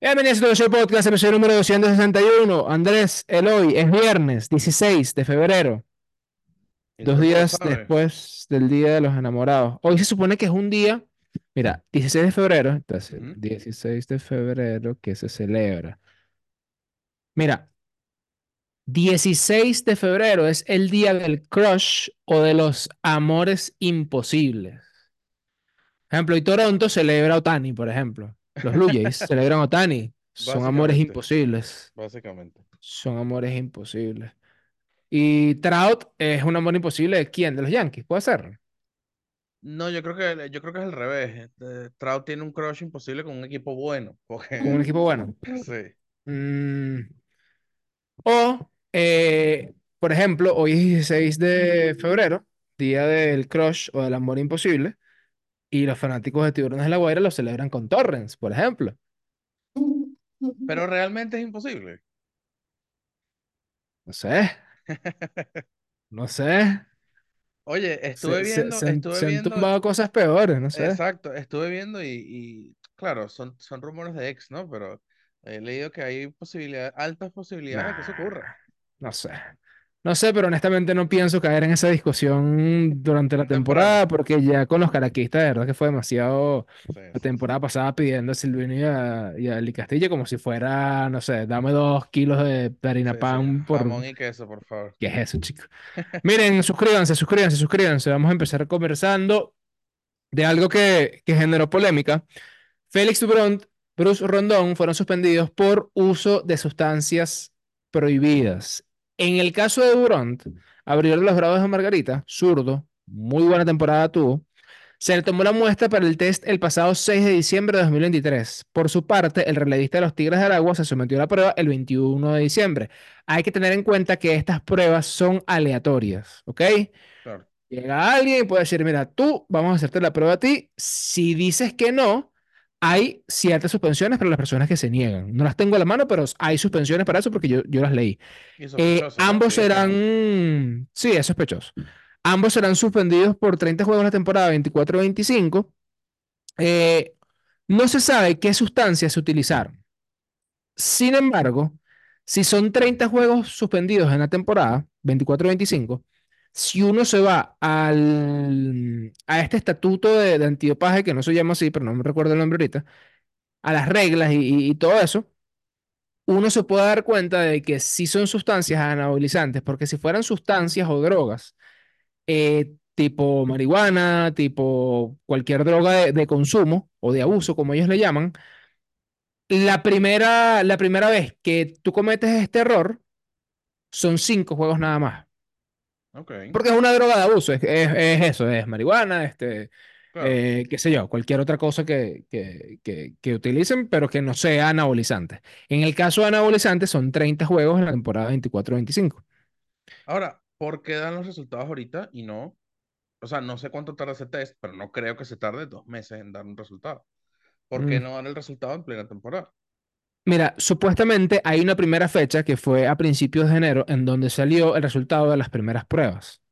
Bienvenidos a el podcast, episodio número 261. Andrés, Eloy, es viernes 16 de febrero, ¿Y dos días después del Día de los Enamorados. Hoy se supone que es un día, mira, 16 de febrero, entonces, Ujú. 16 de febrero que se celebra. Mira, 16 de febrero es el día del crush o de los amores imposibles. Por ejemplo, y Toronto celebra Otani, por ejemplo. Los Blue Jays celebran Otani. Son amores imposibles. básicamente. Son amores imposibles. Y Trout es un amor imposible de quién? De los Yankees, puede ser. No, yo creo que, yo creo que es al revés. Este, Trout tiene un crush imposible con un equipo bueno. Con un Porque, equipo bueno. sí. Mm, o, eh, por ejemplo, hoy es 16 de febrero, día del crush o del amor imposible, y los fanáticos de Tiburones de la Guaira lo celebran con Torrens, por ejemplo. Pero realmente es imposible. No sé, no sé. Oye, estuve Se, viendo, se estuve se han tumbado cosas peores, no sé. exacto, estuve viendo y, y, claro, son, son rumores de ex, ¿no? Pero he leído que hay posibilidad, altas posibilidades de que eso ocurra. no sé. No sé, pero honestamente no pienso caer en esa discusión durante la temporada, porque ya con los caraquistas, de verdad que fue demasiado Sí, la sí. temporada pasada pidiendo a Silvino y a, y a Eli Castillo como si fuera, no sé, dame dos kilos de harina pan por... Jamón y queso, por favor. ¿Qué es eso, chicos? Miren, suscríbanse, suscríbanse, suscríbanse. Vamos a empezar conversando de algo que, que generó polémica. Félix Dubront, Bruce Rondón fueron suspendidos por uso de sustancias prohibidas. En el caso de Dubront, abrió los Bravos de Margarita, zurdo, muy buena temporada tuvo. Se le tomó la muestra para el test el pasado 6 de diciembre de 2023. Por su parte, el relevista de los Tigres de Aragua se sometió a la prueba el 21 de diciembre. Hay que tener en cuenta que estas pruebas son aleatorias, ¿ok? Claro. Llega alguien y puede decir, mira, tú, vamos a hacerte la prueba a ti. Si dices que no, hay ciertas suspensiones para las personas que se niegan. No las tengo a la mano, pero hay suspensiones para eso porque yo, yo las leí. Eh, ambos serán, sí, es sospechoso. Ambos serán suspendidos por 30 juegos en la temporada 24-25. Eh, no se sabe qué sustancias se utilizaron. Sin embargo, si son 30 juegos suspendidos en la temporada 24-25, si uno se va al, a este estatuto de, de antidopaje, que no se llama así, pero no me recuerdo el nombre ahorita, a las reglas y, todo eso, uno se puede dar cuenta de que sí son sustancias anabolizantes, porque si fueran sustancias o drogas, eh, tipo marihuana, tipo cualquier droga de, de consumo o de abuso, como ellos le llaman, la primera, la primera vez que tú cometes este error son cinco juegos nada más. Ok, Porque es una droga de abuso, es, es- es eso, es marihuana, este, claro. eh, qué sé yo, cualquier otra cosa que, que, que, que utilicen, pero que no sea anabolizante. En el caso de anabolizantes son 30 juegos en la temporada 24-25. Ahora, ¿por qué dan los resultados ahorita y no? O sea, no sé cuánto tarda ese test, pero no creo que se tarde dos meses en dar un resultado. ¿Por qué Mm. no dan el resultado en plena temporada? Mira, supuestamente hay una primera fecha que fue a principios de enero en donde salió el resultado de las primeras pruebas,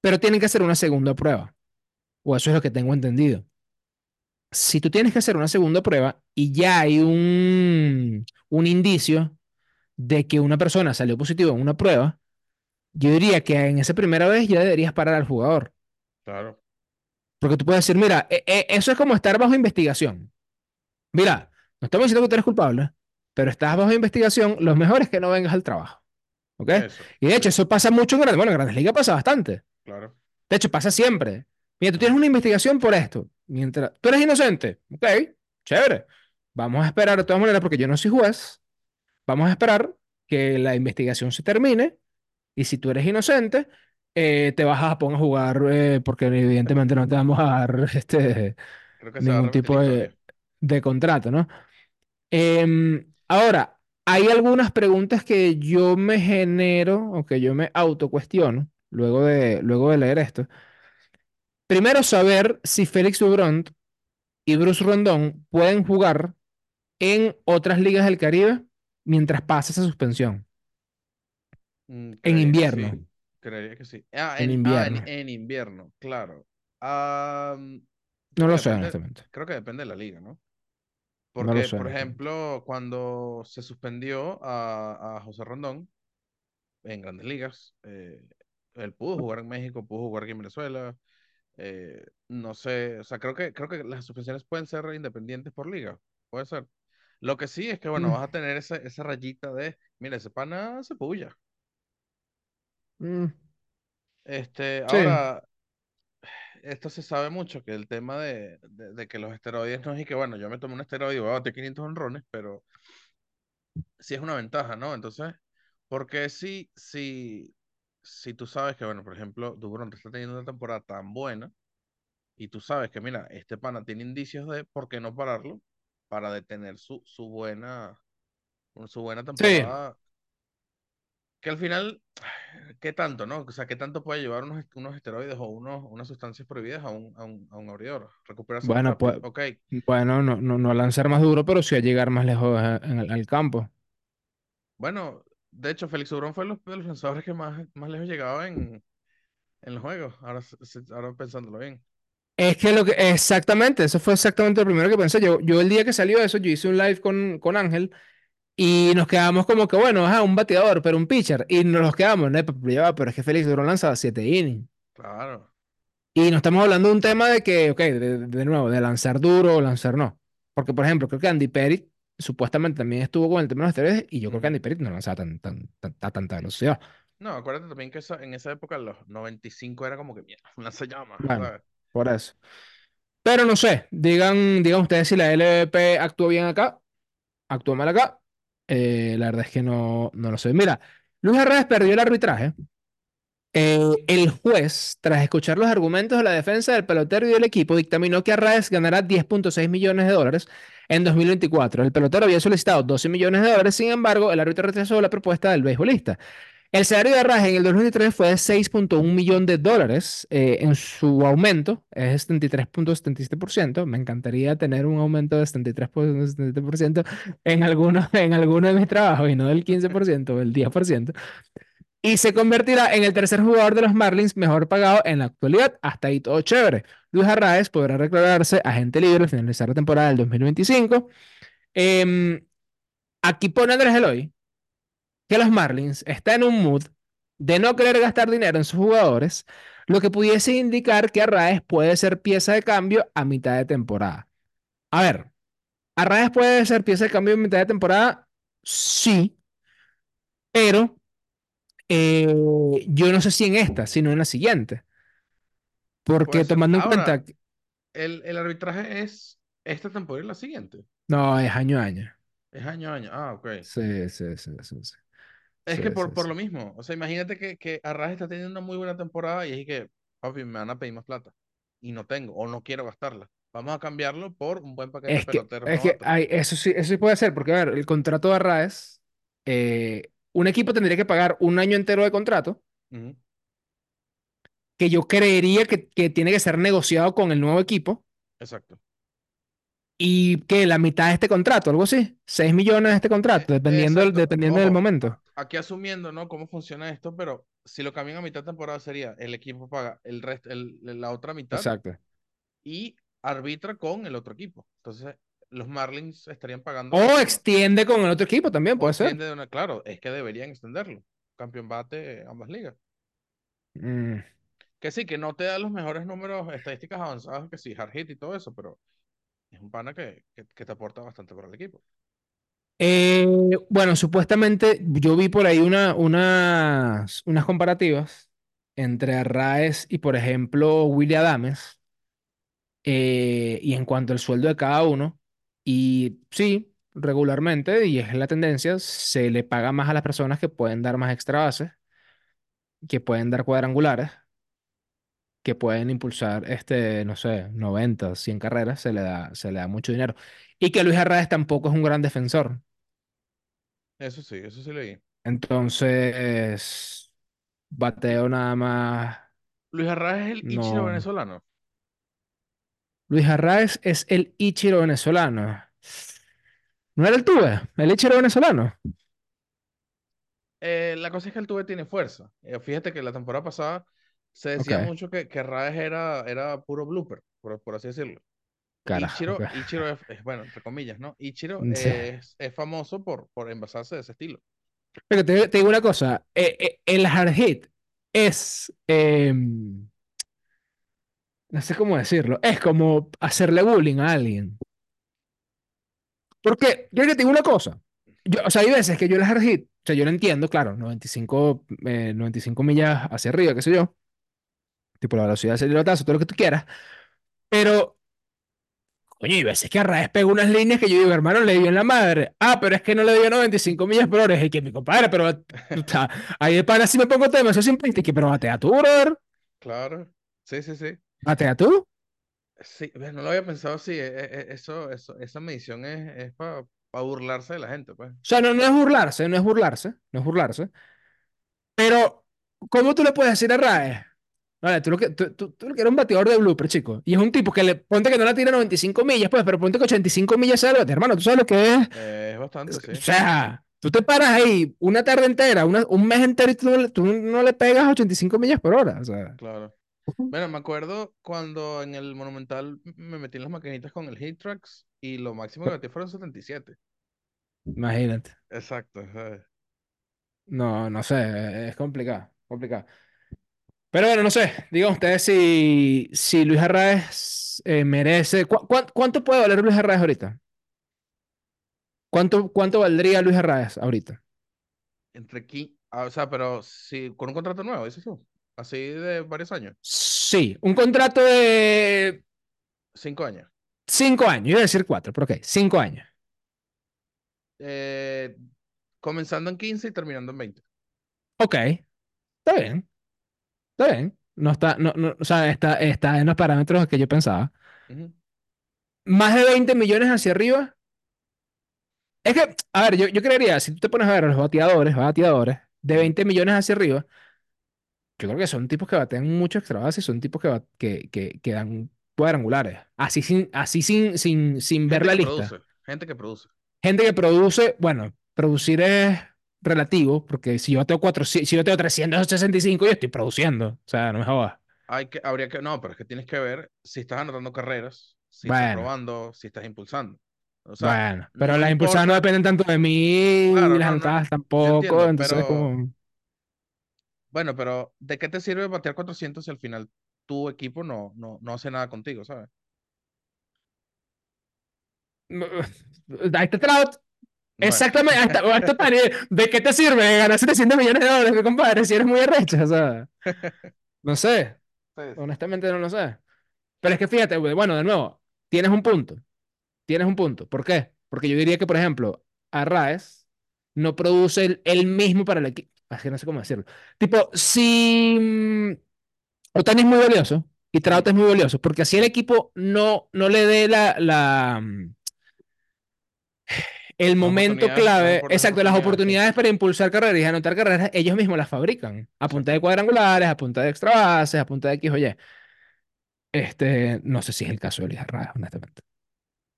pero tienen que hacer una segunda prueba, o eso es lo que tengo entendido. Si tú tienes que hacer una segunda prueba y ya hay un, un indicio de que una persona salió positivo en una prueba, yo diría que en esa primera vez ya deberías parar al jugador. claro. Porque tú puedes decir, mira, e- e- eso es como estar bajo investigación. Mira, no estamos diciendo que tú eres culpable, pero estás bajo investigación, lo mejor es que no vengas al trabajo. ¿Ok? Eso, Y de hecho, eso pasa mucho en Grandes, bueno, en Grandes Ligas pasa bastante. claro. De hecho, pasa siempre. Mira, tú tienes una investigación por esto. Mientras tú eres inocente, ok, chévere. Vamos a esperar de todas maneras, porque yo no soy juez. Vamos a esperar que la investigación se termine. Y si tú eres inocente, eh, te vas a Japón a jugar, eh, porque evidentemente no te vamos a dar este, ningún tipo de contrato, ¿no? Em, ahora, hay algunas preguntas que yo me genero o que yo me autocuestiono luego de, luego de leer esto. Primero, saber si Félix Dubront y Bruce Rondón pueden jugar en otras ligas del Caribe mientras pasa esa suspensión. Mm, En invierno. sí, creería que sí. Ah, En en, ah, en, invierno. en invierno, claro. Ah, No creo que lo sé, honestamente. creo que depende de la liga, ¿no? No Porque, sé, por ejemplo, cuando se suspendió a, a José Rondón en Grandes Ligas, eh, él pudo jugar en México, pudo jugar aquí en Venezuela. eh, no sé, o sea, creo que, creo que las suspensiones pueden ser independientes por liga, puede ser. Lo que sí es que, bueno, Mm, vas a tener esa, esa rayita de, mira, ese pana se puya. mm, Este, sí. ahora, esto se sabe mucho, que el tema de, de, de que los esteroides no es y que, bueno, yo me tomo un esteroide y voy a batir 500 honrones, pero sí es una ventaja, ¿no? Entonces, porque si, si, si tú sabes que, bueno, por ejemplo, Dubron está teniendo una temporada tan buena y tú sabes que, mira, este pana tiene indicios de por qué no pararlo para detener su, su buena, su buena Sí. Que al final, ¿qué tanto, no? O sea, ¿qué tanto puede llevar unos, unos esteroides o unos, unas sustancias prohibidas a un, a un, a un abridor? Recuperarse Bueno, pues, Ok, bueno, no, no, no lanzar más duro, pero sí a llegar más lejos eh, en el, al campo. bueno, de hecho, Félix Dubron fue los, de los lanzadores que más, más lejos llegaba en, en el juego, ahora, ahora pensándolo bien. Es que lo que, exactamente, eso fue exactamente lo primero que pensé. Yo, yo el día que salió eso, yo hice un live con, con Ángel y nos quedamos como que, bueno, ajá, un bateador, pero un pitcher. Y nos los quedamos, ¿no? Pero, es que Félix Durón lanzaba siete innings. Claro. Y no estamos hablando de un tema de que, ok, de, de nuevo, de lanzar duro o lanzar no. Porque, por ejemplo, creo que Andy Pettit supuestamente también estuvo con el tema de los esteroides y yo creo que. Andy Pettit no lanzaba tan, tan, tan- a tanta velocidad. No, acuérdate también que esa- en esa época, los 95 era como que, mira, un lanzallamas, Bueno, por eso. Pero no sé, digan, digan ustedes si la LVP actuó bien acá, actuó mal acá. Eh, la verdad es que no, no lo sé. Mira, Luis Arraez perdió el arbitraje. Eh, el juez, tras escuchar los argumentos de la defensa del pelotero y del equipo, dictaminó que Arraez ganará 10.6 millones de dólares en 2024. El pelotero había solicitado 12 millones de dólares, sin embargo, el árbitro rechazó la propuesta del beisbolista. El salario de Arraez en el 2023 fue de 6.1 millón de dólares. eh, en su aumento es 73.77%. Me encantaría tener un aumento de 73.77% en alguno, en alguno de mis trabajos y no del 15% o del 10% y se convertirá en el tercer jugador de los Marlins mejor pagado en la actualidad. Hasta ahí todo chévere. Luis Arraez podrá declararse agente libre al finalizar la temporada del 2025. Eh, aquí pone Andrés Eloy que los Marlins están en un mood de no querer gastar dinero en sus jugadores, lo que pudiese indicar que Arraez puede ser pieza de cambio a mitad de temporada. A ver, Arraez puede ser pieza de cambio a mitad de temporada, sí, pero eh, yo no sé si en esta, sino en la siguiente. Porque ser. tomando en Ahora, cuenta, que- el, el arbitraje es esta temporada y la siguiente. no, es año a año. Es año a año. Ah, ok. Sí, sí, sí, sí, sí. Es Sí, que sí, por, por sí. lo mismo. O sea, imagínate que, que Arras está teniendo una muy buena temporada y es que, papi, me van a pedir más plata. Y no tengo, o no quiero gastarla. Vamos a cambiarlo por un buen paquete de Es que, peloteros es que hay, eso sí, eso sí puede ser, porque a ver, el contrato de Arraez, eh, un equipo tendría que pagar un año entero de contrato, que yo creería que, que tiene que ser negociado con el nuevo equipo, Exacto. y que la mitad de este contrato, algo así, 6 millones de este Eh, contrato, dependiendo, del- dependiendo del momento. Aquí asumiendo, ¿no? Cómo funciona esto, pero si lo cambian a mitad de temporada sería el equipo paga el resto, el- la otra mitad Exacto. y arbitra con el otro equipo. Entonces, los Marlins estarían pagando O extiende con el otro equipo también, puede ser. una, claro, es que deberían extenderlo. Campeón bate ambas ligas. Mm. Que sí, que no te da los mejores números, estadísticas avanzadas, que sí, hard hit y todo eso, pero es un pana que, que, que te aporta bastante para el equipo. Eh, bueno, supuestamente yo vi por ahí una, unas, unas comparativas entre Arraez y, por ejemplo, Willy Adames, eh, y en cuanto al sueldo de cada uno. Y sí, regularmente, y es la tendencia, se le paga más a las personas que pueden dar más extra bases, que pueden dar cuadrangulares, que pueden impulsar, este, no sé, 90, 100 carreras, se le da, se le da mucho dinero. Y que Luis Arraez tampoco es un gran defensor. Eso sí, eso sí leí. Entonces, bateo nada más. Luis Arraez es el Ichiro No. venezolano. Luis Arraez es el Ichiro venezolano. ¿No era el Tuve? El Ichiro venezolano. Eh, la cosa es que el Tuve tiene fuerza. Eh, fíjate que la temporada pasada se decía mucho que, que Arraez era, era puro blooper, por, por así decirlo. Carajo, Ichiro. Ichiro es, es, bueno, entre comillas, ¿no? Ichiro Sí. es, es famoso por, por envasarse de ese estilo. Pero te, te digo una cosa, eh, eh, el hard hit es, eh, no sé cómo decirlo, es como hacerle bullying a alguien. Porque, yo te digo una cosa, yo, o sea, hay veces que yo el hard hit, o sea, yo lo entiendo, claro, 95, eh, 95 millas hacia arriba, qué sé yo, tipo la velocidad del pelotazo, todo lo que tú quieras, pero, coño, hay veces que Arraez pega unas líneas que yo digo, hermano, le dio en la madre. Ah, pero es que no le dio 95 millas por hora, es que mi compadre, pero, sea, ahí de pana sí me pongo tema, eso siempre, que, pero batea tú, brother, Claro. Sí, sí, sí. batea tú. Sí, ves, no lo había pensado así. e- e- e- Eso, eso, esa medición es, es para burlarse de la gente, pues. O sea, no, no es burlarse, no es burlarse, no es burlarse. Pero, ¿cómo tú le puedes decir a Rae? Vale, tú lo que, tú, tú- tú lo que eres un bateador de blooper, chico. Y es un tipo que le, ponte que no la tira 95 millas, pues, pero ponte que 85 millas sale, hermano, tú sabes lo que es. Eh, es bastante, O sí. sea, tú te paras ahí una tarde entera, una- un mes entero y tú no, le, tú no le pegas 85 millas por hora. O sea, Claro. Bueno, me acuerdo cuando en el Monumental me metí en las maquinitas con el Hit Tracks y lo máximo que metí fueron 77. imagínate. Exacto. ¿sabes? No, no sé, es complicado, complicado. Pero bueno, no sé, digan ustedes si, si Luis Arraez eh, merece. ¿cu- cuán- cuánto puede valer Luis Arraez ahorita? ¿Cuánto, cuánto valdría Luis Arraez ahorita? Entre aquí, ah, o sea, pero si con un contrato nuevo, dices tú. Así de varios años. Sí, un contrato de Cinco años. cinco años, iba a decir cuatro, pero ok, cinco años. Eh, comenzando en 15 y terminando en 20. Ok, está bien, está bien. No está, no, no, o sea, está, está en los parámetros que yo pensaba. Más de 20 millones hacia arriba. Es que, a ver, yo, yo creería, si tú te pones a ver a los bateadores, bateadores, de Ujú. 20 millones hacia arriba, yo creo que son tipos que batean mucho extra base y son tipos que, que, que, que dan cuadrangulares. Así sin, así sin, sin, sin ver Gente la lista. produce. Gente que produce. Gente que produce, bueno, producir es relativo, porque si yo bateo 400, si yo bateo 365, yo estoy produciendo. O sea, no me jodas. Hay que, habría que, no, pero es que tienes que ver si estás anotando carreras, si estás Bueno, robando, si estás impulsando. O sea, bueno. Pero no las impulsadas no dependen tanto de mí, claro, y las no, no, anotadas tampoco, entiendo, entonces pero como... bueno, pero ¿de qué te sirve batear 400 si al final tu equipo no, no, no hace nada contigo, ¿sabes? Ahí está Trout. Exactamente, está Tani. ¿De qué te sirve ganar 700 millones de dólares, compadre, si eres muy arrecho? O sea, no sé, sí, sí. honestamente no lo sé. Pero es que fíjate, bueno, de nuevo, tienes un punto, tienes un punto. ¿Por qué? Porque yo diría que, por ejemplo, Arraez no produce el, el mismo para el equipo. Es que no sé cómo decirlo. Tipo, si mm, Otani es muy valioso y Trout es muy valioso, porque así el equipo no, no le dé la, la, mm, el momento clave, exacto, las oportunidades, para impulsar carreras y anotar carreras, ellos mismos las fabrican, a punta de cuadrangulares, a punta de extra bases, a punta de X o Y. Este, no sé si es el caso de Luis Arraez, honestamente.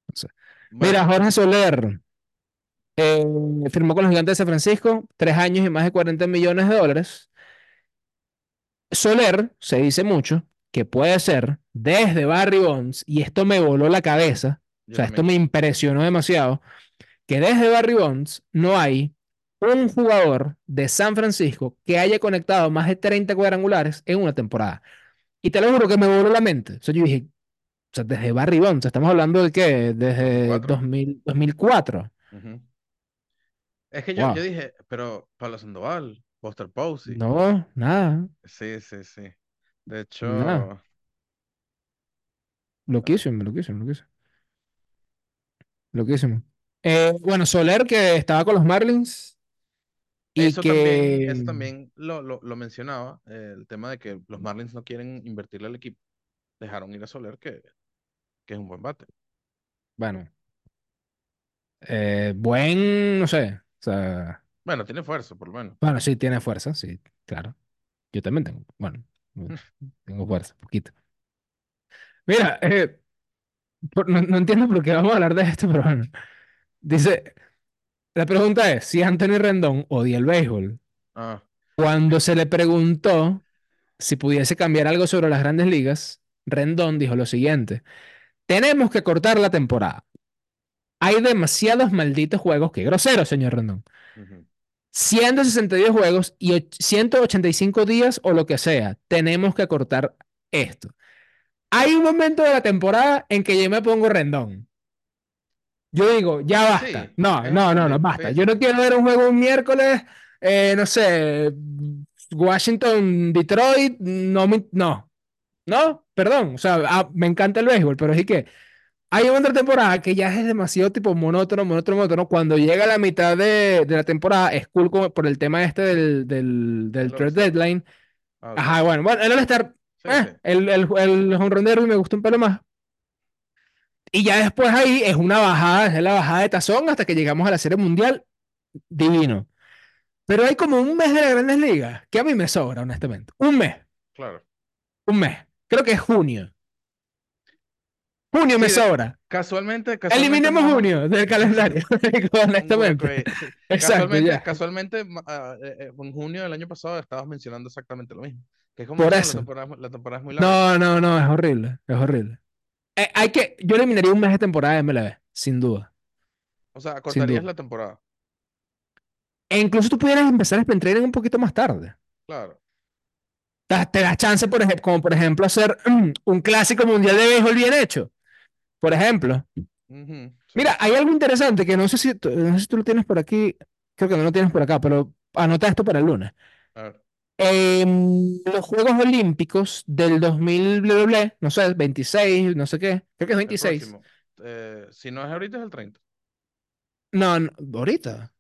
No sé. Mira, Jorge Soler eh, firmó con los Gigantes de San Francisco, tres años y más de 40 millones de dólares. Soler, se dice mucho, que puede ser desde Barry Bonds, y esto me voló la cabeza, o sea, esto me impresionó demasiado, que desde Barry Bonds no hay un jugador de San Francisco que haya conectado más de 30 cuadrangulares en una temporada. Y te lo juro que me voló la mente. O sea, yo dije, o sea, desde Barry Bonds, estamos hablando de qué, desde 2004. 2000, 2004. Ujú. Es que yo, yo dije, pero Pablo Sandoval, Buster Posey. No, nada, Sí, sí, sí. De nada. hecho, Loquísimo, loquísimo, loquísimo. Loquísimo. Eh, bueno, Soler que estaba con los Marlins y eso también, que, eso también lo, lo, lo mencionaba, eh, el tema de que los Marlins no quieren invertirle al equipo. Dejaron ir a Soler, que, que es un buen bate. bueno, eh, buen, no sé, o sea, Bueno, tiene fuerza, por lo menos. bueno, sí tiene fuerza, sí, claro. Yo también tengo, bueno, tengo fuerza, poquito. Mira, eh, por- no, no entiendo por qué vamos a hablar de esto, pero bueno. Dice, la pregunta es, si Anthony Rendón odia el béisbol, Ah, cuando se le preguntó si pudiese cambiar algo sobre las grandes ligas, Rendón dijo lo siguiente, tenemos que cortar la temporada. Hay demasiados malditos juegos. Qué grosero, señor Rendón. Ujú. 162 juegos y och- 185 días o lo que sea. Tenemos que cortar esto. Hay un momento de la temporada en que yo me pongo rendón. Yo digo, ya basta. Sí, No, es no, no, no, basta. Yo no quiero ver un juego un miércoles, eh, no sé, Washington, Detroit, no, no, no, perdón. O sea, ah, me encanta el béisbol, pero es que hay otra temporada que ya es demasiado tipo monótono, monótono, monótono. Cuando llega la mitad de, de la temporada, es cool como por el tema este del, del, del El trade deadline. Ah. Ajá, bueno, bueno, el All-Star, Sí, eh, sí. el, el, el home run derby me gusta un pelo más. Y ya después ahí es una bajada, es la bajada de tazón hasta que llegamos a la Serie Mundial, divino. Pero hay como un mes de las Grandes Ligas que a mí me sobra, honestamente. Un mes, Claro. un mes. Creo que es junio. Junio me Sí, de- sobra. Casualmente, casualmente Eliminemos más o- junio del calendario, honestamente. Sí. Exacto, Casualmente, casualmente eh, en junio del año pasado estabas mencionando exactamente lo mismo. Que es como, Por no, eso. La temporada, la temporada es muy larga. No, no, no, es horrible, es horrible. Eh, hay que, yo eliminaría un mes de temporada de MLB, sin duda. O sea, cortarías la temporada. E incluso tú pudieras empezar a training un poquito más tarde. Claro. Te, te das chance, por ejemplo, como por ejemplo hacer un clásico mundial de béisbol bien hecho. Por ejemplo. Sí. Mira, hay algo interesante que no sé si, no sé si tú lo tienes por aquí, creo que no lo tienes por acá, pero anota esto para el lunes. A ver. En los Juegos Olímpicos del 2000, bla, bla, bla, no sé, 26, no sé qué, creo que es El 26. próximo. Eh, si no es ahorita, es el 30. No, no, ahorita,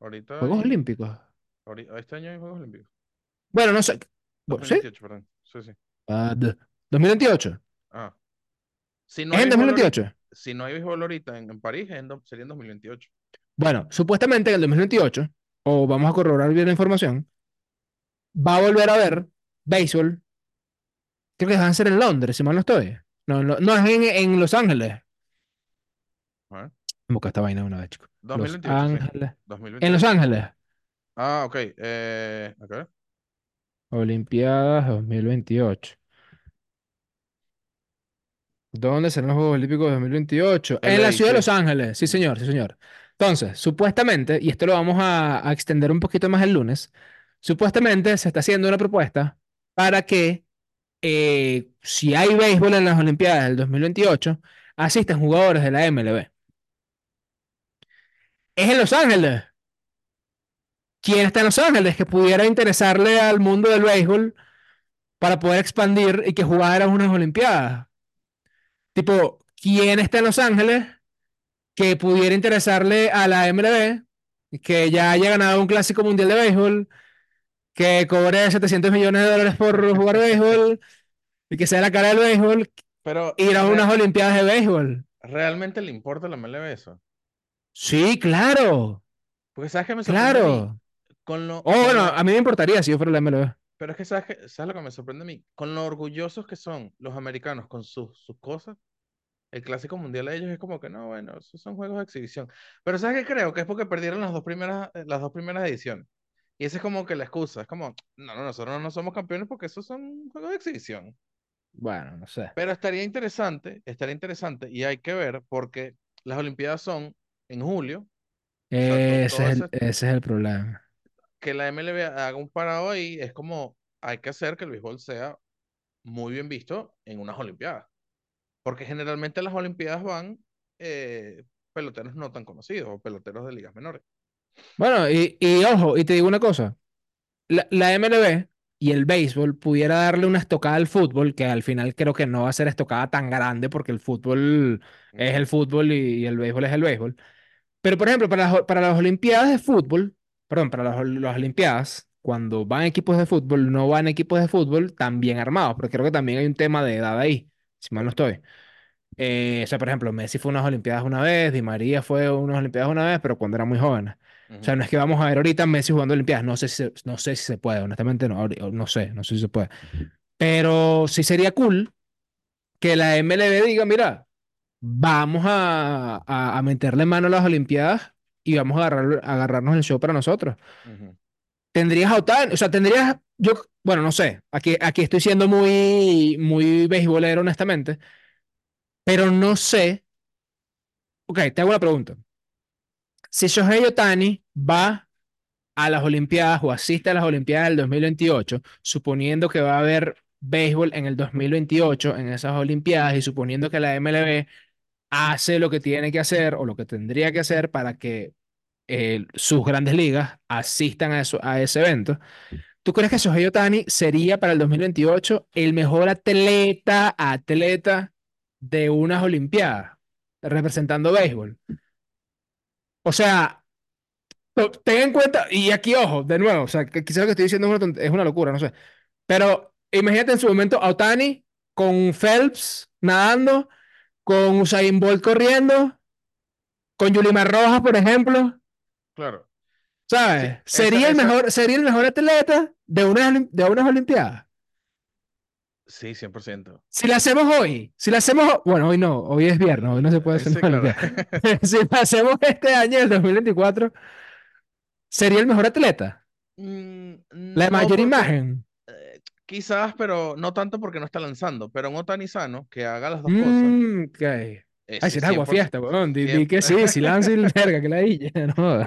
Ahorita Juegos hay- Olímpicos. este año hay Juegos Olímpicos. Bueno, no sé. Bueno, ¿sí? 2028, perdón. Sí, sí. Ah, d- 2028. Ah. Si no ¿Es en béisbol ahorita, 2028? si no hay béisbol ahorita en, en París, en do- sería en 2028. Bueno, supuestamente en el 2028, o vamos a corroborar bien la información, va a volver a ver béisbol. Creo que van a ser en Londres, si mal no estoy. No, no, no, es en, en Los Ángeles. A ver. ¿Cómo que esta vaina una vez, chicos? Los 2028, sí. Ángeles. 2028. En Los Ángeles. Ah, ok. Eh, ok. Olimpiadas 2028. ¿Dónde serán los Juegos Olímpicos de 2028? En la ciudad de. Los Ángeles. Sí, señor, sí, señor. Entonces, supuestamente, y esto lo vamos a, a extender un poquito más el lunes, supuestamente se está haciendo una propuesta para que eh, si hay béisbol en las Olimpiadas del 2028, asistan jugadores de la MLB. Es en Los Ángeles. ¿Quién está en Los Ángeles que pudiera interesarle al mundo del béisbol para poder expandir y que jugara unas Olimpiadas? Tipo, ¿quién está en Los Ángeles que pudiera interesarle a la MLB, que ya haya ganado un clásico mundial de béisbol, que cobre 700 millones de dólares por jugar béisbol y que sea la cara del béisbol, Pero ir a unas Olimpiadas de béisbol? ¿realmente le importa la MLB eso? Sí, claro, Porque sabes que me sorprende claro. con lo, Oh, con bueno, lo- a mí me importaría si yo fuera la MLB. pero es que sabes que sabes lo que me sorprende a mí, con lo orgullosos que son los americanos con sus, sus cosas. El clásico mundial de ellos es como que no, bueno, esos son juegos de exhibición. Pero ¿sabes qué creo? Que es porque perdieron las dos primeras, eh, las dos primeras ediciones. Y esa es como que la excusa. Es como, no, no, nosotros no somos campeones porque esos son juegos de exhibición. Bueno, no sé. Pero estaría interesante, estaría interesante y hay que ver porque las Olimpiadas son en julio, sea, Ese es el, eso- ese es el problema. que la MLB haga un parado ahí es como hay que hacer que el béisbol sea muy bien visto en unas Olimpiadas. Porque generalmente las Olimpiadas van eh, peloteros no tan conocidos o peloteros de ligas menores. Bueno, y, y ojo, y te digo una cosa. La, la MLB y el béisbol pudiera darle una estocada al fútbol, que al final creo que no va a ser estocada tan grande porque el fútbol es el fútbol y, y el béisbol es el béisbol. Pero, por ejemplo, para las, para las Olimpiadas de fútbol, perdón, para las, las Olimpiadas, cuando van equipos de fútbol, no van equipos de fútbol tan bien armados, porque creo que también hay un tema de edad ahí, si mal no estoy. Eh, o sea, por ejemplo, Messi fue a unas Olimpiadas una vez, Di María fue a unas Olimpiadas una vez, pero cuando era muy joven. O sea, no es que vamos a ver ahorita Messi jugando Olimpiadas. No sé si se, no sé si se puede, honestamente no, no sé, no sé si se puede. Pero sí sería cool que la MLB diga, mira, vamos a, a, a meterle mano a las Olimpiadas y vamos a agarrar, a agarrarnos el show para nosotros. Ujú. Tendrías a o sea, tendrías, yo, bueno, no sé, aquí, aquí estoy siendo muy, muy beisbolero, honestamente, pero no sé. Ok, te hago una pregunta. Si Shohei Otani va a las Olimpiadas o asiste a las Olimpiadas del 2028, suponiendo que va a haber béisbol en el 2028 en esas Olimpiadas y suponiendo que la MLB hace lo que tiene que hacer o lo que tendría que hacer para que eh, sus grandes ligas asistan a, eso, a ese evento. ¿Tú crees que Shohei Otani sería para el 2028 el mejor atleta, atleta de unas Olimpiadas representando béisbol? O sea, ten en cuenta, y aquí ojo, de nuevo, o sea, que quizás lo que estoy diciendo es una, tont- es una locura, no sé, pero imagínate en su momento a Otani con Phelps nadando, con Usain Bolt corriendo, con Yulimar Rojas, por ejemplo, Claro. Sí, ¿sabes? esa, Sería el esa, mejor, sería el mejor atleta de unas, de unas Olimpiadas. Sí, 100%. Si la hacemos hoy, si la hacemos, bueno, hoy no, hoy es viernes, hoy no se puede Eh, hacer Sí, una claro. Si la hacemos este año, el 2024, sería el mejor atleta. Mm, La no mayor porque, imagen. eh, quizás, pero no tanto porque no está lanzando, pero un Otani sano que haga las dos cosas, Mm, ok. Ay, si agua 100%, fiesta, weón. Di, di 100 que sí, si lanza y verga, que la dilla, no.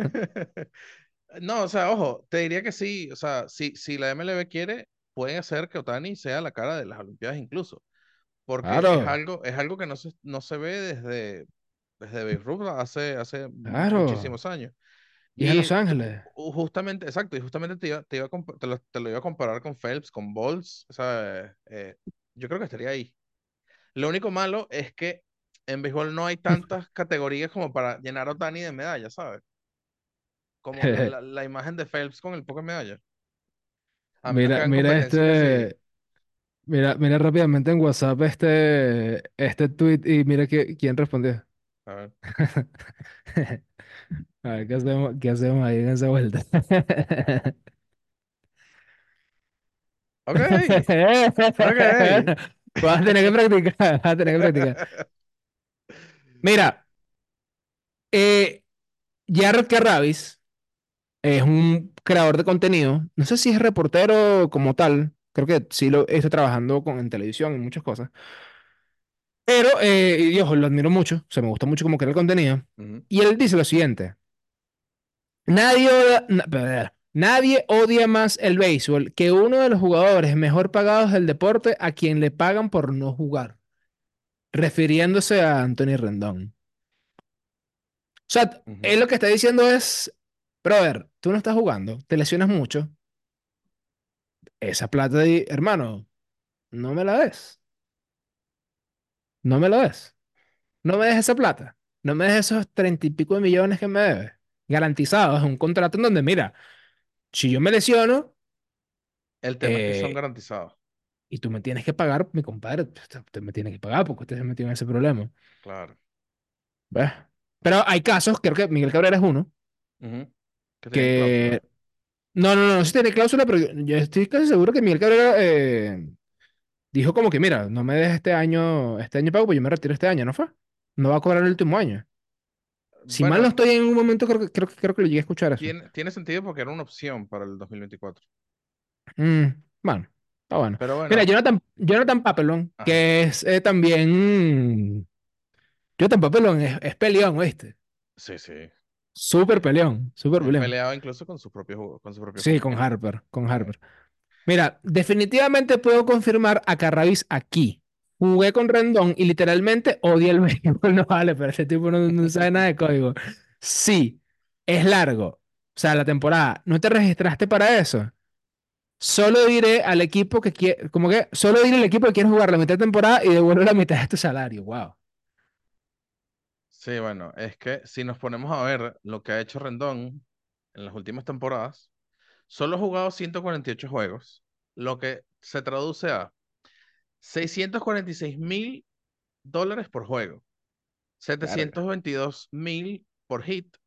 No, o sea, ojo, te diría que sí, o sea, si, si la MLB quiere, puede hacer que Otani sea la cara de las Olimpiadas incluso, porque es Claro, algo, es algo que no se, no se ve desde, desde Babe Ruth hace, hace claro. muchísimos años. Y es en Los Y Ángeles. justamente, exacto, y justamente te iba, te iba a te lo, te lo iba a comparar con Phelps, con Bolts, o sea, eh, yo creo que estaría ahí. Lo único malo es que en béisbol no hay tantas categorías como para llenar a Otani de medallas, ¿sabes? Como la, la- imagen de Phelps con el poco de medallas. A menos que Mira, hagan mira este, mira, mira rápidamente en WhatsApp este, este tweet y mira que, quién respondió. A ver. A ver, ¿qué hacemos, qué hacemos ahí en esa vuelta? Ok, ok. Vas a tener que practicar, vas a tener que practicar. Mira, eh, Jared Carrabis es un creador de contenido. No sé si es reportero como tal. Creo que sí lo está trabajando con, en televisión y muchas cosas. Pero, eh, y ojo, lo admiro mucho. O sea, me gusta mucho cómo crea el contenido. Y él dice lo siguiente. Nadie odia, na- nadie odia más el béisbol que uno de los jugadores mejor pagados del deporte a quien le pagan por no jugar. Refiriéndose a Anthony Rendón. O sea, él lo que está diciendo es, brother, tú no estás jugando, te lesionas mucho. Esa plata de, hermano, no me la des. No me la des. No me des esa plata. No me des esos treinta y pico de millones que me debes. Garantizados. Es un contrato en donde, mira, si yo me lesiono El tema es que son eh, garantizados. y tú me tienes que pagar, mi compadre, usted, usted me tiene que pagar porque usted se metió en ese problema. Claro. ¿Ves? Pero hay casos, creo que Miguel Cabrera es uno, Ujú. Que cláusula. No, no, no, no sé si tiene cláusula, pero yo, yo estoy casi seguro que Miguel Cabrera eh, dijo como que, mira, no me des este año, este año pago, pues yo me retiro este año, ¿no fue? No va a cobrar el último año. Si mal no Bueno, estoy en un momento, creo que, creo, que- creo que lo llegué a escuchar eso. tiene, tiene sentido porque era una opción para el 2024. Mm, bueno, está bueno. Pero Mira, bueno, Jonathan, Jonathan Papelón, ajá. que es eh, también... Jonathan Papelón es, es peleón, ¿oíste? Sí, sí. Súper peleón, súper peleón. peleado incluso con su propio, ju- con su propio Sí, con. Harper, con. Harper. Mira, definitivamente puedo confirmar a Carrabis aquí. Jugué con Rendón y literalmente odia el béisbol. No vale, pero ese tipo no, no sabe nada de código. Sí, es largo. O sea, la temporada. ¿No te registraste para eso? Solo diré al equipo que quiere, como que, solo diré al equipo que quiere jugar la mitad de temporada y devuelve la mitad de tu salario. Wow. Sí, bueno, es que si nos ponemos a ver lo que ha hecho Rendón en las últimas temporadas, solo ha jugado 148 juegos, lo que se traduce a 646 mil dólares por juego, Verga. 722 mil por hit,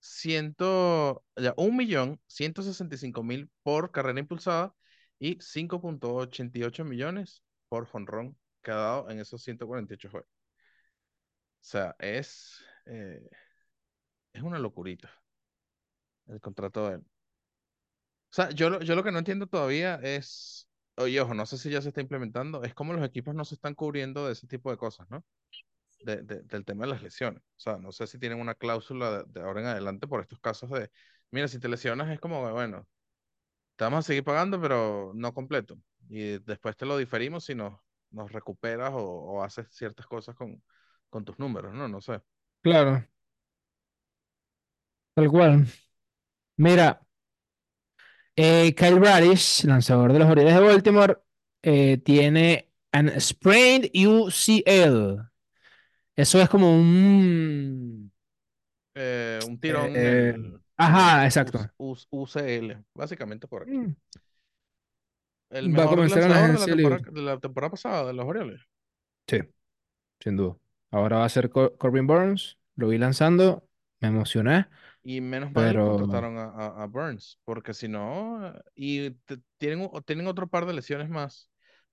100, ya, 1.165.000 por carrera impulsada y 5.88 millones por jonrón que ha dado en esos 148 juegos. O sea, es, eh, es una locurita el contrato de él. O sea, yo, yo lo que no entiendo todavía es, oye, ojo, no sé si ya se está implementando, es como los equipos no se están cubriendo de ese tipo de cosas, ¿no? de- de- del tema de las lesiones. O sea, no sé si tienen una cláusula de, ahora en adelante por estos casos de, mira, si te lesionas es como, bueno, te vamos a seguir pagando, pero no completo. Y después te lo diferimos si nos, nos recuperas o haces ciertas cosas con, con tus números, ¿no? No sé. Claro, tal cual. Mira, eh, Kyle Radish, lanzador de los Orioles de Baltimore, eh, tiene an sprained UCL. Eso es como un... Eh, un eh, tirón el, ajá, exacto. U- UCL, básicamente por aquí. Mm, El Va a comenzar en la lanzador de la de la temporada pasada de los Orioles. Sí, sin duda. Ahora va a ser Cor- Corbin Burns. Lo vi lanzando, me emocioné, Y menos mal pero contrataron a, a- a Burns, porque si no, y tienen, o- tienen otro par de lesiones más,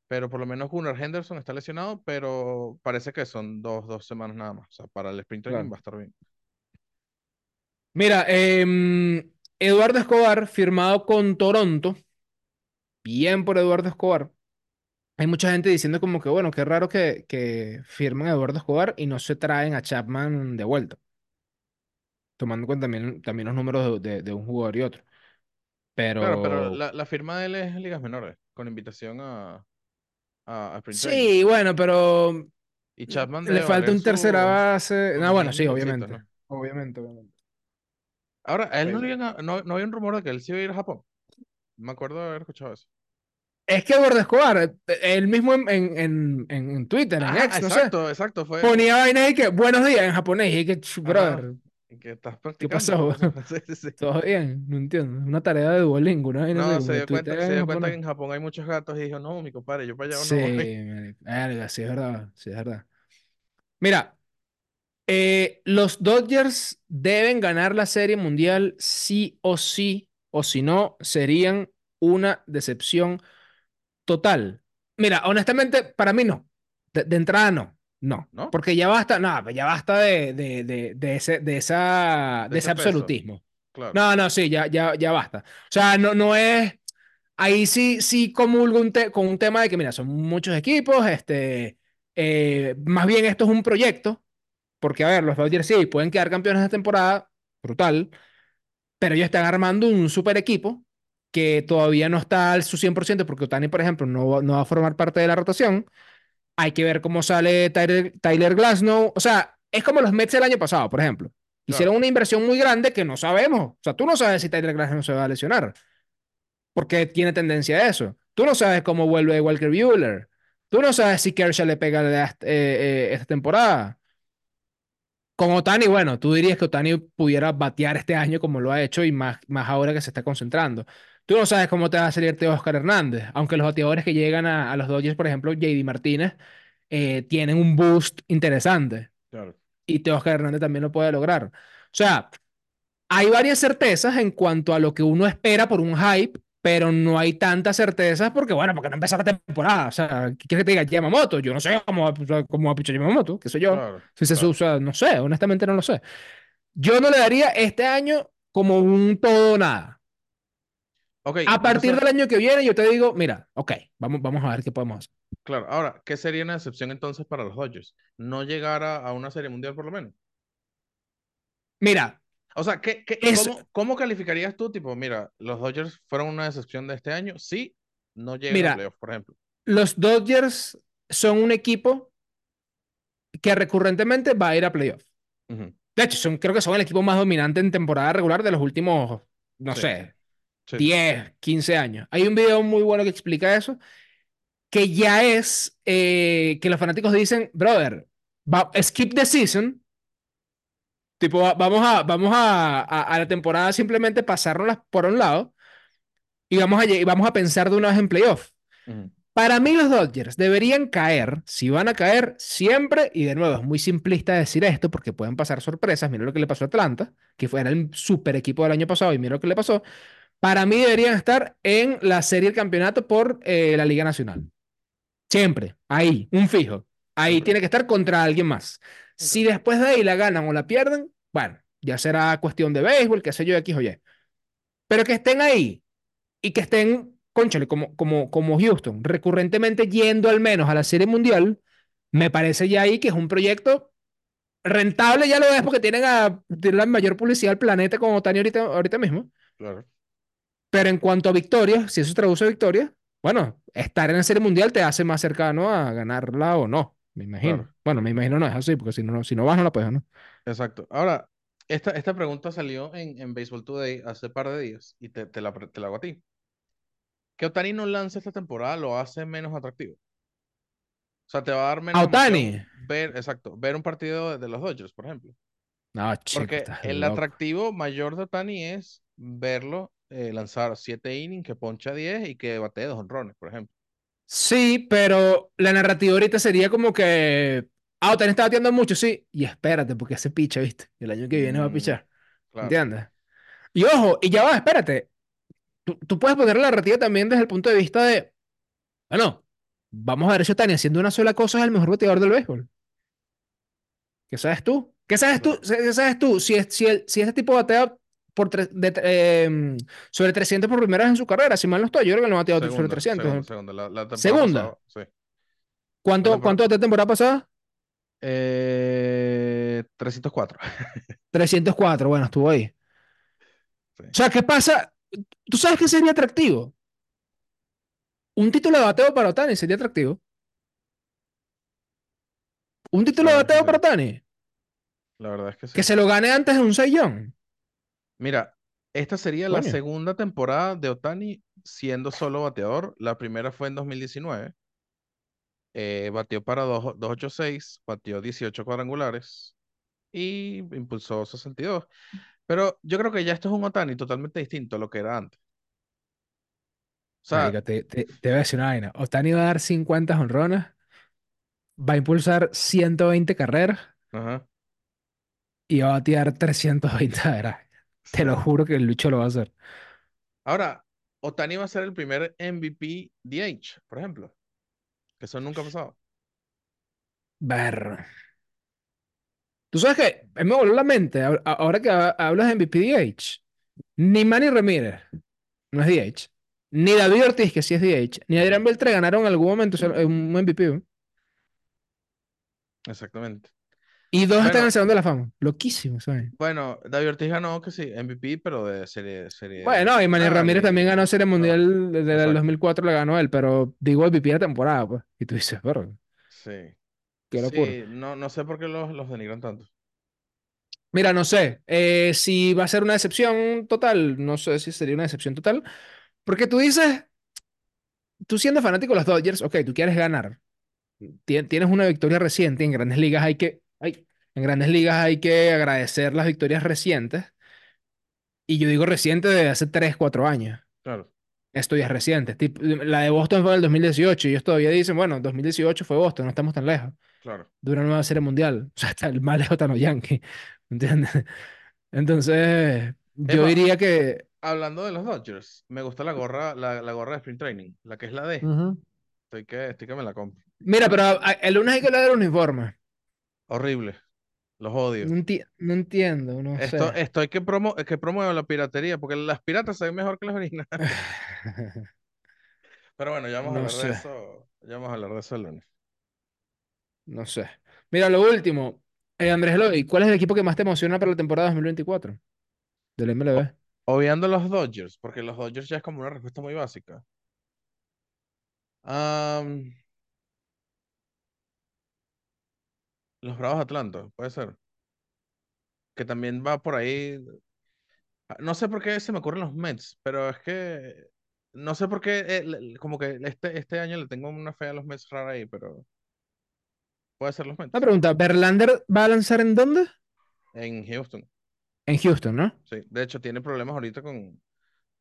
pero por lo menos Gunnar Henderson está lesionado, pero parece que son dos, dos semanas nada más. O sea, para el sprint training claro. va a estar bien. Mira, em, Eduardo Escobar firmado con Toronto. Bien por Eduardo Escobar. Hay mucha gente diciendo como que, bueno, qué raro que, que firmen a Eduardo Escobar y no se traen a Chapman de vuelta, tomando en cuenta también, también los números de, de- de un jugador y otro. Claro, pero la, la firma de él es en ligas menores, con invitación a, a, sí, bueno, pero Y Chapman le falta un tercera base. No, bueno, sí, obviamente. ¿no? Obviamente, obviamente. Ahora, a él no, le Pero- iban a- no, no había un rumor de que él sí iba a ir a Japón. Me acuerdo de haber escuchado eso. Es que Eduardo Escobar, eh, él mismo en, en, en, en Twitter, en Ajá, X, no sé, exacto, exacto, fue. ponía vainas y que buenos días en japonés y que, brother, Que estás ¿qué practicando. pasó? Sí, sí, sí. Todo bien, no entiendo. Una tarea de Duolingo, No, como se dio cuenta, se dio cuenta que en Japón hay muchos gatos y dijo, no, mi compadre, yo para allá Sí, no voy. marico, verga, sí es verdad, sí es verdad. Mira, eh, los Dodgers deben ganar la Serie Mundial sí o sí, o si no, serían una decepción total. Mira, honestamente, para mí no. De, de entrada no, no. ¿No? Porque ya basta, no, ya basta de, de, de, de ese, de esa, De ese absolutismo. claro, No, no, sí, ya, ya, ya basta. O sea, no, no es. Ahí sí, sí comulgo un te- con un tema de que, mira, son muchos equipos, este, eh, más bien esto es un proyecto, porque, a ver, los Dodgers sí pueden quedar campeones de temporada, brutal, pero ellos están armando un super equipo que todavía no está al su 100% porque Otani, por ejemplo, no, no va a formar parte de la rotación. Hay que ver cómo sale Tyler, Tyler Glasnow. O sea, es como los Mets el año pasado, por ejemplo. Hicieron claro, una inversión muy grande que no sabemos. O sea, tú no sabes si Tyler Glasnow se va a lesionar porque tiene tendencia a eso. Tú no sabes cómo vuelve Walker Buehler. Tú no sabes si Kershaw le pega la- eh, eh, esta temporada. Con Otani, bueno, tú dirías que Otani pudiera batear este año como lo ha hecho y más, más ahora que se está concentrando. Tú no sabes cómo te va a salir Teo Oscar Hernández, aunque los bateadores que llegan a, a los Dodgers, por ejemplo, JD Martínez, eh, tienen un boost interesante claro. y Teo Oscar Hernández también lo puede lograr. O sea, hay varias certezas en cuanto a lo que uno espera por un hype, pero no hay tantas certezas porque, bueno, porque no empezó la temporada. O sea, ¿qué quieres que te diga Yamamoto? Yo no sé cómo, va- cómo va a pichar Yamamoto, qué sé yo. Claro, Si se claro. usa, no sé, honestamente no lo sé. Yo no le daría este año como un todo o nada. Ok, A partir entonces, del año que viene, yo te digo, mira, ok, vamos, vamos a ver qué podemos hacer. claro, ahora, ¿qué sería una decepción entonces para los Dodgers? No llegar a, a una serie mundial por lo menos. Mira, O sea, ¿qué, qué- es, cómo, cómo calificarías tú? Tipo, mira, los Dodgers fueron una decepción de este año. Sí, no llegan a playoffs, por ejemplo. los Dodgers son un equipo que recurrentemente va a ir a playoff. Ujú, De hecho, son, creo que son el equipo más dominante en temporada regular de los últimos, no Sí, sé, sí, sí. 10, 15 años. Hay un video muy bueno que explica eso, que ya es eh, que los fanáticos dicen, brother, va- skip the season, tipo, va- vamos a, vamos a, a, a la temporada simplemente pasárnoslas por un lado y vamos a, y vamos a pensar de una vez en playoff. Ujú, Para mí los Dodgers deberían caer, si van a caer, siempre, y de nuevo es muy simplista decir esto porque pueden pasar sorpresas, mira lo que le pasó a Atlanta, que fue era el super equipo del año pasado y mira lo que le pasó, para mí deberían estar en la serie del campeonato por eh, la Liga Nacional. Siempre, ahí, un fijo. Ahí tiene que estar contra alguien más. Si después de ahí la ganan o la pierden, bueno, ya será cuestión de béisbol, qué sé yo, X o Y. Pero que estén ahí y que estén, cónchale, como, como, como Houston, recurrentemente yendo al menos a la Serie Mundial, me parece ya ahí que es un proyecto Rentable ya lo es porque tienen, a, tienen la mayor publicidad del planeta como Otani ahorita, ahorita mismo. Claro, Pero en cuanto a victorias, si eso traduce a victorias, bueno, estar en la Serie Mundial te hace más cercano a ganarla o no, me imagino. claro. Bueno, me imagino no es así, porque si no, si no vas, no la puedes, ¿no? Exacto. Ahora, esta, esta pregunta salió en, en Baseball Today hace par de días y te, te la, te la hago a ti. ¿Que Otani no lance esta temporada lo hace menos atractivo? O sea, te va a dar menos Otani. ver, exacto, ver un partido de, de los Dodgers, por ejemplo. No, chico, Porque el loco. atractivo mayor de Otani es verlo eh, lanzar 7 innings, que poncha 10 y que batee dos honrones, por ejemplo. Sí, pero la narrativa ahorita sería como que. Ah, Otani está bateando mucho, sí. Y espérate, porque ese picha, ¿viste? El año que viene va a Mm, pichar. claro, ¿Entiendes? Y ojo, y ya va, espérate. Tú, tú puedes poner la narrativa también desde el punto de vista de. Bueno, vamos a ver si Otani haciendo una sola cosa es el mejor bateador del béisbol. ¿Qué sabes tú? ¿Qué sabes tú? ¿Qué sabes tú? Si, es- si, el- si este tipo batea por tre- de- eh, sobre 300 por primera vez en su carrera, si mal no estoy, yo creo que no ha bateado sobre Segunda, 300. segunda, segunda. La, la temporada Segunda. pasada, sí. La ¿Cuánto, temporada, cuánto de temporada pasada? eh, 304. 304, bueno, estuvo ahí. Sí, O sea, ¿qué pasa? ¿Tú sabes qué sería atractivo? Un título de bateo para Otani sería atractivo. Un título de bateo que para. Otani. La verdad es que Que sí. se lo gane antes de un Young. Mira, esta sería la segunda temporada de Otani siendo solo bateador. La primera fue en 2019. Eh, batió para dos- 286, batió 18 cuadrangulares y impulsó 62. Pero yo creo que ya esto es un Otani totalmente distinto a lo que era antes. O sea, te, te, te voy a decir una vaina. Otani va a dar 50 honrones, va a impulsar 120 carreras ajá, y va a batear 320 de veraje. Te lo juro que el Lucho lo va a hacer. Ahora, Otani va a ser el primer MVP DH, por ejemplo, que eso nunca ha pasado. Ver. Tú sabes que mí me voló la mente, ahora que ha- hablas de MVP DH, ni Manny Ramírez, no es DH, ni David Ortiz, que sí es DH, ni Adrián Beltré ganaron en algún momento un MVP. ¿eh? Exactamente. Y dos están en el Bueno, Salón de la Fama. Loquísimo, ¿sabes? bueno, David Ortiz ganó que sí, MVP, pero de serie, serie Bueno, y nacional Ramírez también ganó y Serie Mundial desde el exacto. 2004, le ganó él, pero digo MVP de la temporada, pues. Y tú dices, verga, Sí. qué locura. Sí, no, no sé por qué los, los denigran tanto. Mira, no sé, eh, si va a ser una decepción total, no sé si sería una decepción total, porque tú dices, tú siendo fanático de los Dodgers, ok, tú quieres ganar, Tien- tienes una victoria reciente, en Grandes Ligas hay que, en Grandes Ligas hay que agradecer las victorias recientes, y yo digo reciente de hace 3 4 años, Claro, esto ya es reciente, la de Boston fue del 2018, y ellos todavía dicen, bueno, 2018 fue Boston, no estamos tan lejos, claro. de una nueva serie mundial, o sea, está el más lejos está los Yankees, ¿entiendes? Entonces, yo diría que... hablando de los Dodgers, me gusta la gorra, la, la gorra de Sprint Training, la que es la D. Ujú. Estoy que, estoy que me la compro. Mira, pero el lunes hay que hablar del uniforme. Horrible. Los odio. No, enti- no entiendo, no Esto, sé. estoy que, promo, que promuevo la piratería, porque las piratas se ven mejor que las originales. Pero bueno, ya vamos a No hablar de eso. Ya vamos a hablar de eso el lunes. no sé. Mira, lo último. Eh, Andrés Eloy, ¿cuál es el equipo que más te emociona para la temporada 2024 del MLB? Obviando los Dodgers, porque los Dodgers ya es como una respuesta muy básica. Am, los Bravos de Atlanta, puede ser. Que también va por ahí. Ah, No sé por qué se me ocurren los Mets, pero es que no sé por qué, eh, como que este, este año le tengo una fe a los Mets rara ahí, pero puede ser los Una Mets. pregunta, ¿Verlander va a lanzar en dónde? En Houston, En Houston, ¿no? sí. De hecho, tiene problemas ahorita con,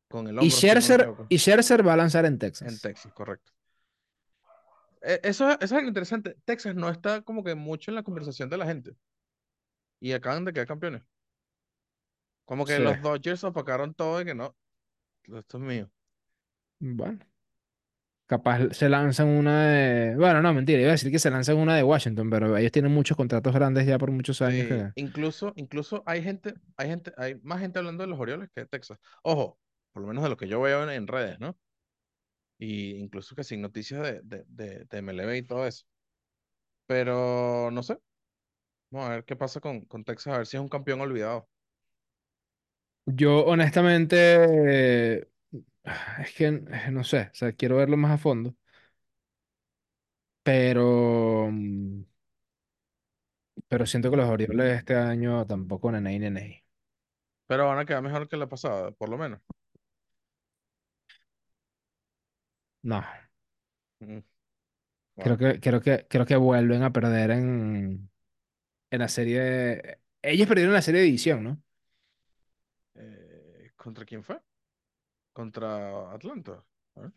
con el Y hombro, me Scherzer, y Scherzer va a lanzar en En Texas. Texas, correcto. Eh, Eso, eso es algo interesante. Texas no está como que mucho en la conversación de la gente. Y acaban de quedar campeones. Como que Sí. los Dodgers opacaron todo y que no, esto es mío. Bueno, capaz se lanzan una de... Bueno, no, mentira, iba a decir que se lanzan una de Washington, pero ellos tienen muchos contratos grandes ya por muchos años Sí, que... incluso, incluso hay gente, hay gente, hay más gente hablando de los Orioles que de Texas. Ojo, por lo menos de lo que yo veo en, en redes, ¿no? Y incluso que sin noticias de, de, de, de MLB y todo eso. Pero no sé. Vamos a ver qué pasa con, con Texas, a ver si es un campeón olvidado. Yo honestamente, eh, es que eh, no sé, o sea, quiero verlo más a fondo, pero, mm, pero siento que los Orioles de este año tampoco nenei nenei. Pero van a quedar mejor que la pasada, por lo menos. No, Mm, creo Bueno, que, creo que, creo que vuelven a perder en, en la serie. Ellos perdieron la serie de edición, ¿no? eh, ¿contra quién fue? Contra Atlanta. A ver.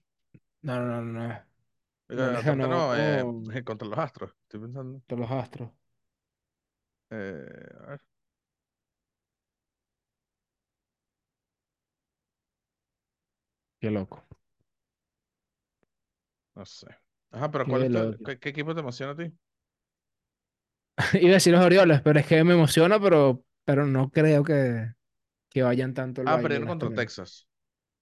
No, no, no, no. no. Eh, No les Atlanta ganó no, eh, oh, contra los Astros. Estoy pensando. de los Astros. Eh, a ver, Qué loco. No sé. Ajá, pero ¿cuál Qué es tu, qué, qué equipo te emociona a ti? Iba a decir los Orioles, pero es que me emociona, pero, pero no creo que, que vayan tanto Ah, perdieron las contra playoffs. Texas.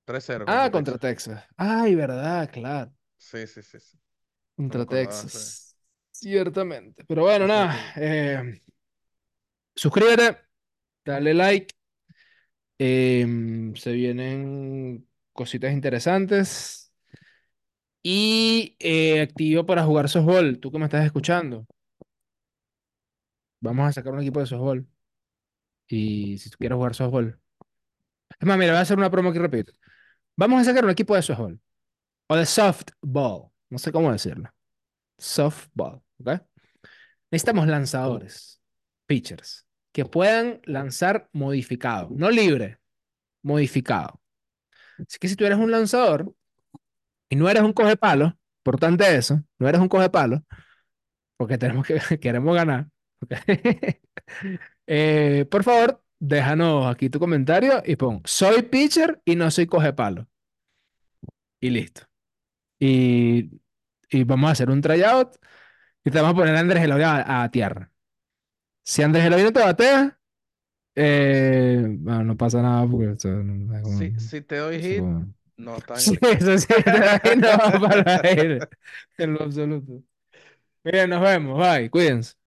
tres cero Ah, contra contra Texas. Texas. Ay, verdad, claro. Sí, sí, sí, sí. No Contra sí. Texas. Ciertamente. Pero bueno, nada. eh, suscríbete, dale like. em, se vienen cositas interesantes. Y eh, activo para jugar softball. Tú que me estás escuchando. Vamos a sacar un equipo de softball. Y si tú quieres jugar softball. Es más, mira, voy a hacer una promo aquí rápido. Vamos a sacar un equipo de softball. O de softball. No sé cómo decirlo. Softball. ¿Ok? Necesitamos lanzadores, pitchers, que puedan lanzar modificado, no libre, modificado. Así que si tú eres un lanzador y no eres un coge palo, importante eso, no eres un coge palo, porque tenemos que queremos ganar. Eh, por favor, déjanos aquí tu comentario y pon, soy pitcher y no soy coge palo. Y listo. Y, y vamos a hacer un tryout y te vamos a poner a Andrés Eloy a, a tierra. Si Andrés Eloy no te batea, Eh, bueno, no pasa nada porque no- Si, te doy hit, como- no estás en Sí, eso sí, no va para aire, en lo absoluto. Bien, nos vemos, bye, cuídense.